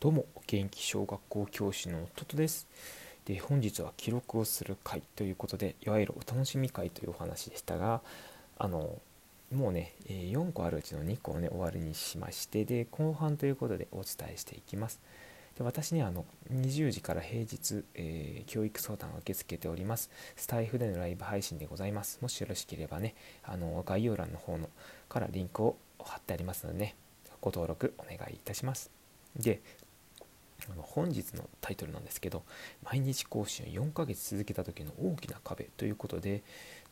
どうも元気小学校教師のトトです。で本日は記録をする会ということでいわゆるお楽しみ会というお話でしたがあのもうね4個あるうちの2個をね終わりにしましてで後半ということでお伝えしていきます。で私ねあの20時から平日、えー、教育相談を受け付けておりますスタイフでのライブ配信でございます。もしよろしければねあの概要欄の方のからリンクを貼ってありますのでねご登録お願いいたします。で本日のタイトルなんですけど毎日更新を4ヶ月続けた時の大きな壁ということで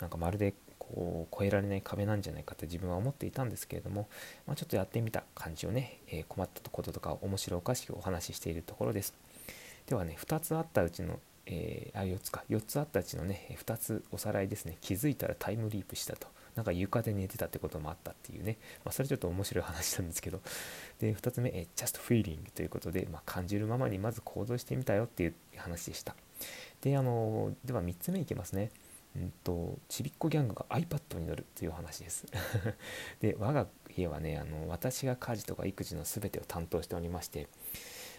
なんかまるでこう越えられない壁なんじゃないかと自分は思っていたんですけれども、まあ、ちょっとやってみた感じをね、えー、困ったこととか面白おかしくお話ししているところです。ではね2つあったうちの、えー、あ4つか。4つあったうちのね2つおさらいですね。気づいたらタイムリープしたと。なんか床で寝てたってこともあったっていうね、まあ、それちょっと面白い話なんですけど、で、2つ目、え just feeling ということで、まあ、感じるままにまず行動してみたよっていう話でした。で、あの、では3つ目いきますね。うんと、ちびっこギャングが iPad に乗るという話です。で、我が家はね、あの私が家事とか育児の全てを担当しておりまして、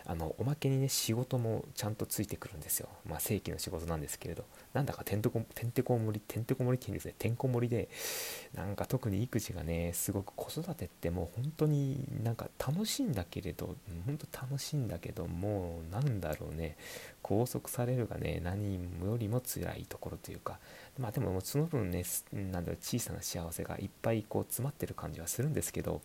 あのおまけにね仕事もちゃんとついてくるんですよ。まあ正規の仕事なんですけれど。なんだかてんてこてんてこ盛りてんてこ盛りって言うんですね。てんこ盛りでなんか特に育児がねすごく子育てってもう本当になんか楽しいんだけれど本当楽しいんだけどもうなんだろうね。拘束されるがね何よりも辛いところというか。まあでもその分ねなんだろう小さな幸せがいっぱいこう詰まってる感じはするんですけど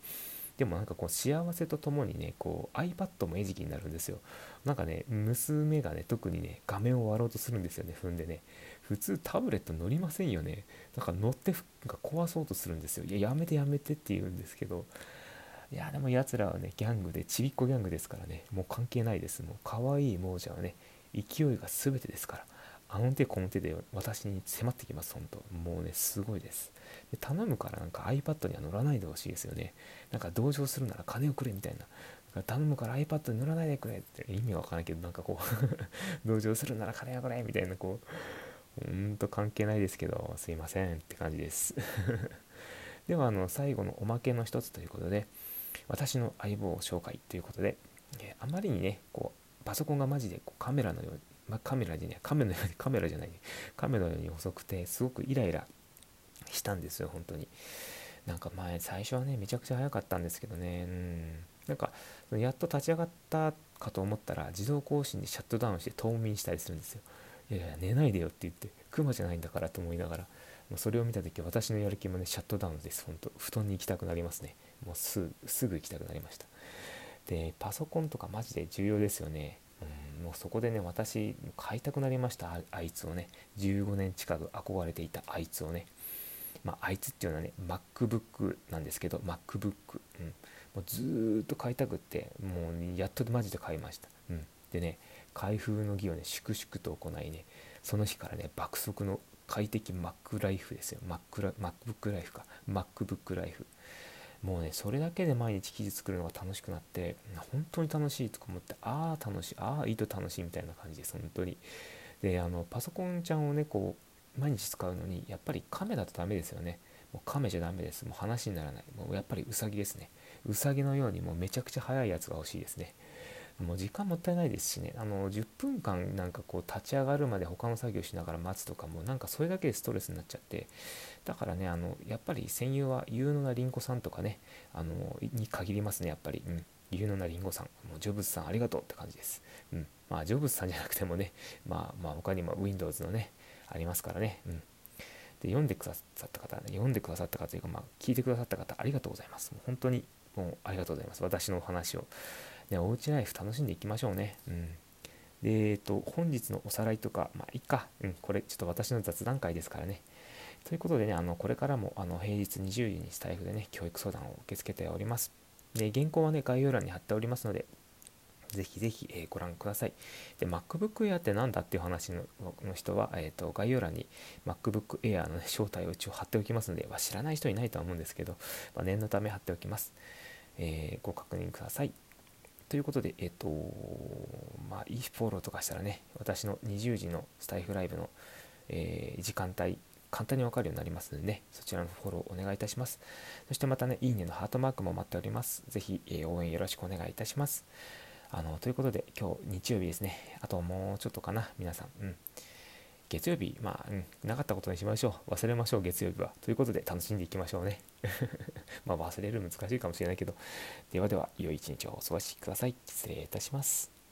でもなんかこう幸せとともにねこう iPad も餌食になるんですよ。なんかね娘がね特にね画面を割ろうとするんですよね踏んでね。普通タブレット乗りませんよね。なんか乗ってなんか壊そうとするんですよ。いややめてやめてって言うんですけど。いやでもやつらはねギャングでちびっこギャングですからね。もう関係ないです。もう可愛い亡者はね勢いが全てですから。あの手この手で私に迫ってきます、本当もうね、すごいです。で頼むからなんか iPad には乗らないでほしいですよね。なんか同情するなら金をくれみたいな。頼むから iPad に乗らないでくれって意味わからないけど、なんかこう 同情するなら金をくれみたいな、こう、ほんと関係ないですけど、すいませんって感じです では、あの、最後のおまけの一つということで、私の相棒紹介ということで、えあまりにね、こう、パソコンがマジでこうカメラのようにまあ、カメラじゃないカメのようにカメラじゃないカメのように遅くてすごくイライラしたんですよ本当に。なんか前最初はねめちゃくちゃ早かったんですけどね。うん。なんかやっと立ち上がったかと思ったら自動更新でシャットダウンして冬眠したりするんですよ。いやいや寝ないでよって言ってクマじゃないんだからと思いながらもうそれを見た時私のやる気もねシャットダウンです本当。布団に行きたくなりますね。もうすぐ行きたくなりました。でパソコンとかマジで重要ですよね。もうそこでね私買いたくなりました。あいつをね。15年近く憧れていたあいつをね。まあ、あいつっていうのはね MacBook なんですけど MacBook、うん、もうずっと買いたくってもうやっとマジで買いました、うん、でね開封の儀をね粛々と行いねその日からね爆速の快適 Mac ライフですよ。Mac MacBook ライフか。MacBook ライフ。もうねそれだけで毎日記事作るのが楽しくなって本当に楽しいとか思ってああ楽しいああいいと楽しいみたいな感じです本当に。であのパソコンちゃんをねこう毎日使うのにやっぱりカメだとダメですよね。もうカメじゃダメです。もう話にならない。もうやっぱりウサギですね。ウサギのようにもうめちゃくちゃ速いやつが欲しいですね。もう時間もったいないですしね。あの10分間なんかこう立ち上がるまで他の作業しながら待つとかもなんかそれだけでストレスになっちゃって。だからねあのやっぱり戦友は有能なりんごさんとかねあのに限りますねやっぱり、うん、有能なりんごさん。もうジョブズさんありがとうって感じです、うん、まあジョブズさんじゃなくてもね まあまあ他にも Windows のねありますからね、うん。で読んでくださった方、ね、読んでくださった方というか、まあ、聞いてくださった方、ありがとうございます。もう本当にもうありがとうございます。私のお話を。ね、おうちライフ楽しんでいきましょうね。うん。で、えっ、と、本日のおさらいとか、まあ、いっか。うん、これ、ちょっと私の雑談会ですからね。ということでね、あのこれからもあの平日20時にスタイフでね、教育相談を受け付けております。で、原稿はね、概要欄に貼っておりますので、ぜひぜひ、えー、ご覧ください。で、MacBook Air って何だっていう話の人は、えーと、概要欄に MacBook Air の、ね、正体を一応貼っておきますので、まあ、知らない人いないとは思うんですけど、まあ、念のため貼っておきます。えー、ご確認ください。ということで、えっ、と、まあ、いいフォローとかしたらね、私の20時のスタイフライブの、えー、時間帯、簡単にわかるようになりますのでね、そちらのフォローお願いいたします。そしてまたね、いいねのハートマークも待っております。ぜひ、えー、応援よろしくお願いいたします。あのということで今日日曜日ですねあともうちょっとかな皆さんうん月曜日まあ、うん、なかったことにしましょう。忘れましょう月曜日は。ということで楽しんでいきましょうね。まあ忘れる難しいかもしれないけど。ではでは良い一日をお過ごしください。失礼いたします